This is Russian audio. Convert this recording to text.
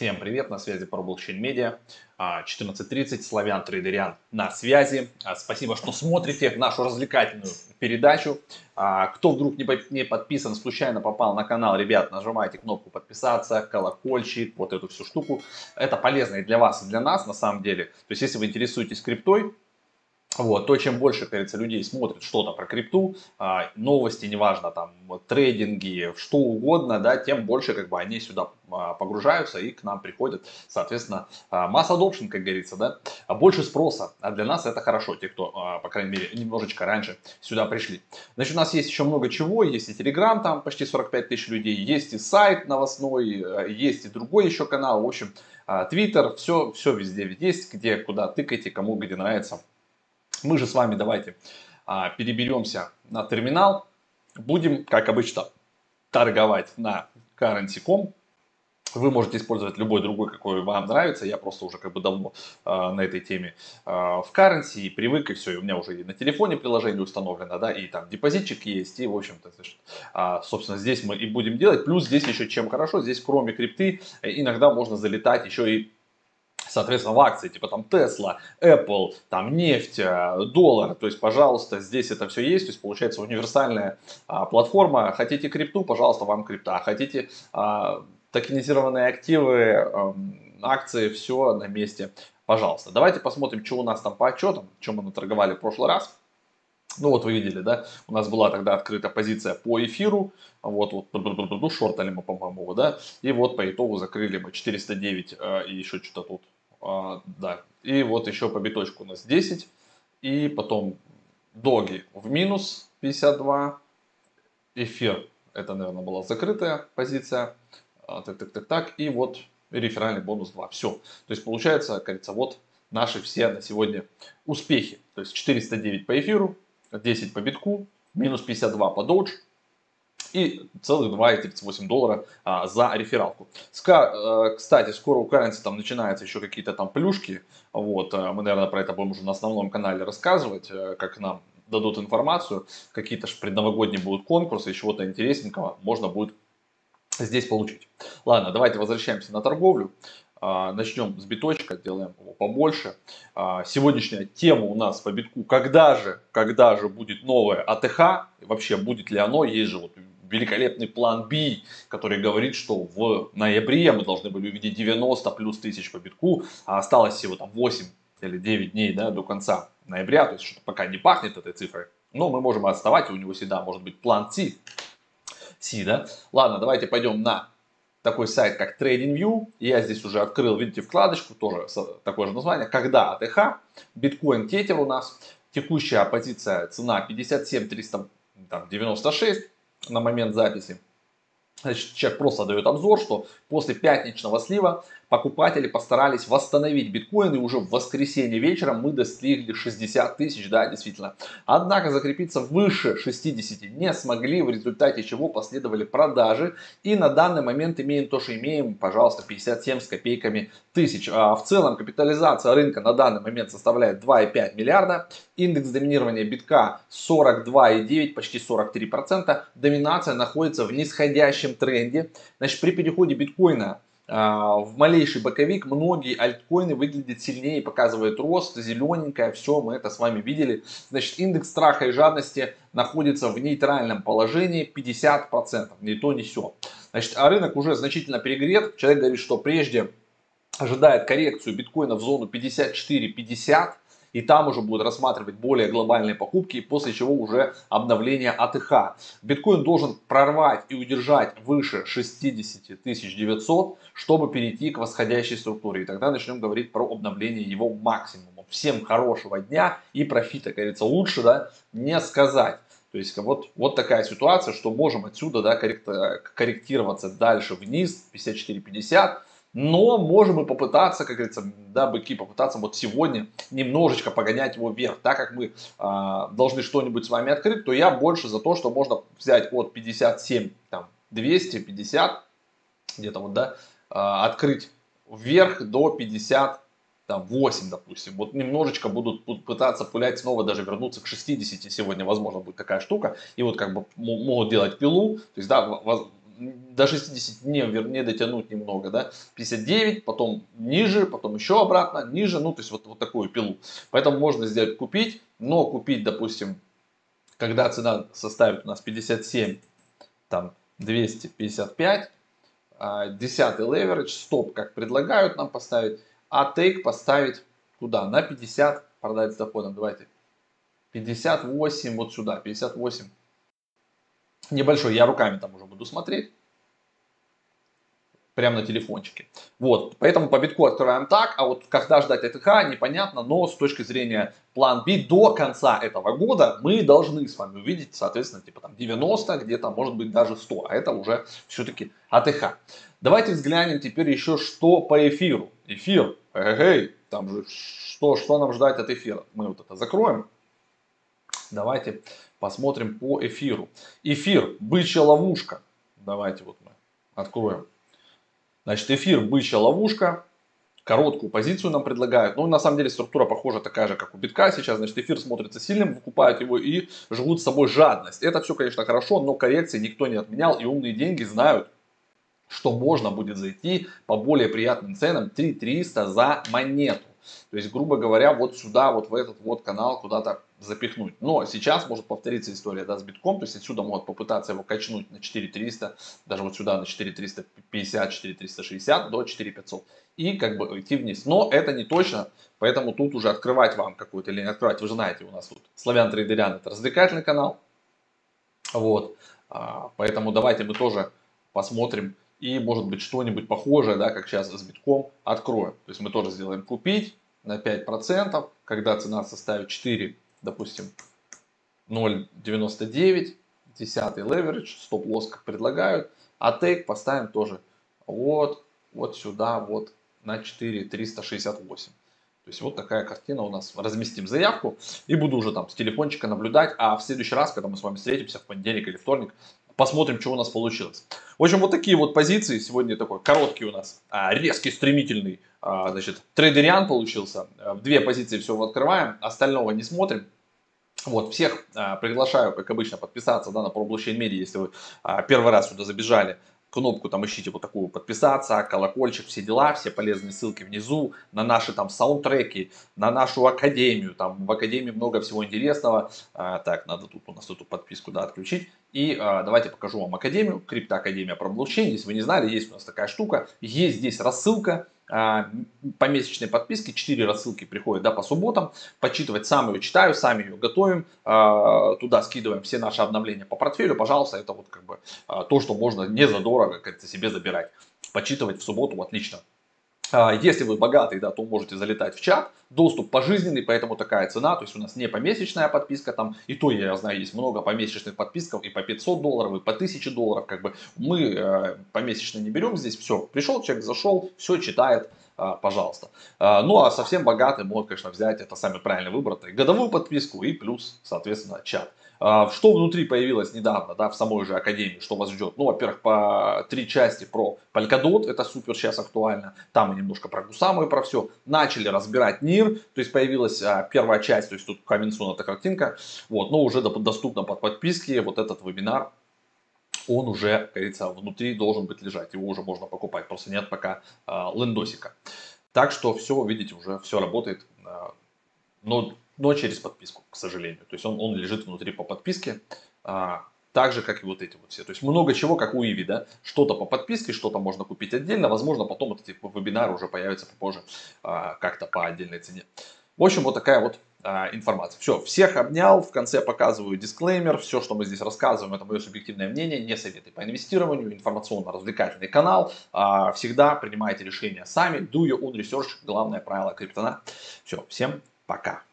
Всем привет, на связи про блокчейн медиа. 14.30, Славян Трейдериан на связи. А, спасибо, что смотрите нашу развлекательную передачу. А, кто вдруг не подписан, случайно попал на канал, ребят, нажимайте кнопку подписаться, колокольчик, вот эту всю штуку. Это полезно и для вас, и для нас на самом деле. То есть, если вы интересуетесь криптой, вот, то чем больше, как говорится, людей смотрит что-то про крипту, а, новости, неважно, там, трейдинги, что угодно, да, тем больше, как бы, они сюда а, погружаются и к нам приходят, соответственно, а, масса adoption, как говорится, да, больше спроса, а для нас это хорошо, те, кто, по крайней мере, немножечко раньше сюда пришли. Значит, у нас есть еще много чего, есть и Telegram, там почти 45 тысяч людей, есть и сайт новостной, есть и другой еще канал, в общем, Twitter, все, все везде есть, где, куда тыкайте, кому где нравится, мы же с вами давайте а, переберемся на терминал. Будем, как обычно, торговать на currency.com. Вы можете использовать любой другой, какой вам нравится. Я просто уже как бы давно э, на этой теме э, в currency и привык, и все. И у меня уже и на телефоне приложение установлено, да, и там депозитчик есть, и, в общем-то, э, собственно, здесь мы и будем делать. Плюс здесь еще чем хорошо, здесь кроме крипты иногда можно залетать еще и соответственно, в акции, типа там Tesla, Apple, там нефть, э, доллар, то есть, пожалуйста, здесь это все есть, то есть, получается универсальная а, платформа, хотите крипту, пожалуйста, вам крипта, хотите а, токенизированные активы, а, акции, все на месте, пожалуйста. Давайте посмотрим, что у нас там по отчетам, чем мы наторговали в прошлый раз. Ну вот вы видели, да, у нас была тогда открыта позиция по эфиру, вот, вот, шортали мы, по-моему, да, и вот по итогу закрыли мы 409 э, и еще что-то тут а, да. И вот еще по биточку у нас 10. И потом доги в минус 52. Эфир, это, наверное, была закрытая позиция. А, так, так, так, так. И вот реферальный бонус 2. Все. То есть получается, говорится, вот наши все на сегодня успехи. То есть 409 по эфиру, 10 по битку, минус 52 по додж, и целых 2,38 доллара а, за рефералку. Ска, э, кстати, скоро у Currency там начинаются еще какие-то там плюшки. Вот, э, мы, наверное, про это будем уже на основном канале рассказывать, э, как нам дадут информацию. Какие-то же предновогодние будут конкурсы, чего-то интересненького можно будет здесь получить. Ладно, давайте возвращаемся на торговлю. А, начнем с биточка, делаем его побольше. А, сегодняшняя тема у нас по битку, когда же, когда же будет новое АТХ, вообще будет ли оно, есть же вот великолепный план B, который говорит, что в ноябре мы должны были увидеть 90 плюс тысяч по битку, а осталось всего там 8 или 9 дней да, до конца ноября, то есть что-то пока не пахнет этой цифрой. Но мы можем отставать, у него всегда может быть план C. C, да? Ладно, давайте пойдем на такой сайт, как TradingView. Я здесь уже открыл, видите, вкладочку, тоже такое же название. Когда АТХ, биткоин тетер у нас, текущая позиция, цена 57 396 на момент записи. Значит, человек просто дает обзор, что после пятничного слива покупатели постарались восстановить биткоин, и уже в воскресенье вечером мы достигли 60 тысяч, да, действительно. Однако закрепиться выше 60 не смогли, в результате чего последовали продажи, и на данный момент имеем то, что имеем, пожалуйста, 57 с копейками тысяч. А в целом капитализация рынка на данный момент составляет 2,5 миллиарда, индекс доминирования битка 42,9, почти 43%, доминация находится в нисходящем тренде. Значит, при переходе биткоина а, в малейший боковик многие альткоины выглядят сильнее, показывают рост, зелененькое, все, мы это с вами видели. Значит, индекс страха и жадности находится в нейтральном положении 50%, не то, не все. Значит, а рынок уже значительно перегрет. Человек говорит, что прежде ожидает коррекцию биткоина в зону 54-50, и там уже будут рассматривать более глобальные покупки, после чего уже обновление АТХ. Биткоин должен прорвать и удержать выше 60 900, чтобы перейти к восходящей структуре. И тогда начнем говорить про обновление его максимума. Всем хорошего дня и профита, как говорится, лучше да, не сказать. То есть вот, вот такая ситуация, что можем отсюда да, корректироваться дальше вниз, 54-50, но можем и попытаться, как говорится, да, быки, попытаться вот сегодня немножечко погонять его вверх. Так как мы э, должны что-нибудь с вами открыть, то я больше за то, что можно взять от 57, там, 250, где-то вот, да, э, открыть вверх до 50 там 8, допустим. Вот немножечко будут пытаться пулять снова, даже вернуться к 60. Сегодня, возможно, будет такая штука. И вот как бы могут делать пилу. То есть, да, до 60 не, не дотянуть немного, да, 59, потом ниже, потом еще обратно, ниже, ну, то есть вот, вот такую пилу. Поэтому можно сделать купить, но купить, допустим, когда цена составит у нас 57, там 255, 10 leverage, стоп, как предлагают нам поставить, а тейк поставить куда? На 50, продать с доходом, давайте. 58, вот сюда, 58. Небольшой, я руками там уже буду смотреть прямо на телефончике. Вот, поэтому по битку открываем так, а вот когда ждать АТХ, непонятно, но с точки зрения план B до конца этого года мы должны с вами увидеть, соответственно, типа там 90, где-то может быть даже 100, а это уже все-таки АТХ. Давайте взглянем теперь еще, что по эфиру. Эфир, эй, там же что, что нам ждать от эфира. Мы вот это закроем. Давайте посмотрим по эфиру. Эфир, бычья ловушка. Давайте вот мы откроем. Значит, эфир, бычья ловушка. Короткую позицию нам предлагают. Ну, на самом деле, структура похожа такая же, как у битка сейчас. Значит, эфир смотрится сильным, выкупают его и живут с собой жадность. Это все, конечно, хорошо, но коррекции никто не отменял. И умные деньги знают, что можно будет зайти по более приятным ценам 3300 за монету. То есть, грубо говоря, вот сюда, вот в этот вот канал куда-то запихнуть. Но сейчас может повториться история да, с битком, то есть отсюда могут попытаться его качнуть на 4300, даже вот сюда на 4350, 4360 до 4500 и как бы идти вниз. Но это не точно, поэтому тут уже открывать вам какую-то или не открывать, вы же знаете, у нас тут Славян Трейдерян это развлекательный канал, вот, а, поэтому давайте мы тоже посмотрим и может быть что-нибудь похожее, да, как сейчас с битком откроем. То есть мы тоже сделаем купить на 5%, когда цена составит 4 допустим, 0.99, 10 leverage, стоп-лосс как предлагают, а тейк поставим тоже вот, вот сюда, вот на 4,368. То есть вот такая картина у нас. Разместим заявку и буду уже там с телефончика наблюдать. А в следующий раз, когда мы с вами встретимся в понедельник или вторник, посмотрим, что у нас получилось. В общем, вот такие вот позиции. Сегодня такой короткий у нас, а, резкий, стремительный а, значит, трейдериан получился. В две позиции все открываем, остального не смотрим. Вот, всех а, приглашаю, как обычно, подписаться да, на ProBlockchain Media, если вы а, первый раз сюда забежали. Кнопку там ищите вот такую подписаться, колокольчик, все дела, все полезные ссылки внизу, на наши там саундтреки, на нашу академию, там в академии много всего интересного. А, так, надо тут у нас эту подписку да, отключить. И а, давайте покажу вам академию, криптоакадемия про блокчейн. Если вы не знали, есть у нас такая штука, есть здесь рассылка, по месячной подписке 4 рассылки приходят да, по субботам. Почитывать сам ее читаю, сами ее готовим. А, туда скидываем все наши обновления по портфелю. Пожалуйста, это вот как бы а, то, что можно не задорого как-то себе забирать. Почитывать в субботу отлично. А, если вы богатый, да, то можете залетать в чат. Доступ пожизненный, поэтому такая цена. То есть у нас не помесячная подписка, там и то, я знаю, есть много помесячных подписков и по 500 долларов, и по 1000 долларов. Как бы мы э, помесячно не берем здесь. Все, пришел человек, зашел, все читает, э, пожалуйста. Э, ну а совсем богатый может, конечно, взять, это самый правильный выбор, это годовую подписку и плюс, соответственно, чат. А, что внутри появилось недавно, да, в самой же Академии, что вас ждет? Ну, во-первых, по три части про Polkadot, это супер сейчас актуально. Там мы немножко про Гусаму и про все. Начали разбирать НИР, то есть появилась а, первая часть, то есть тут Каминсун эта картинка, вот, но уже доступна под подписки, вот этот вебинар он уже, как говорится, внутри должен быть лежать. Его уже можно покупать, просто нет пока э, лендосика. Так что все, видите, уже все работает. Но но через подписку, к сожалению. То есть он, он лежит внутри по подписке, а, так же, как и вот эти вот все. То есть много чего, как у Иви, да, что-то по подписке, что-то можно купить отдельно, возможно, потом вот эти вебинары уже появятся попозже, а, как-то по отдельной цене. В общем, вот такая вот а, информация. Все, всех обнял, в конце показываю дисклеймер, все, что мы здесь рассказываем, это мое субъективное мнение, не советы по инвестированию, информационно-развлекательный канал, а, всегда принимайте решения сами, do your own research, главное правило криптона. Все, всем пока.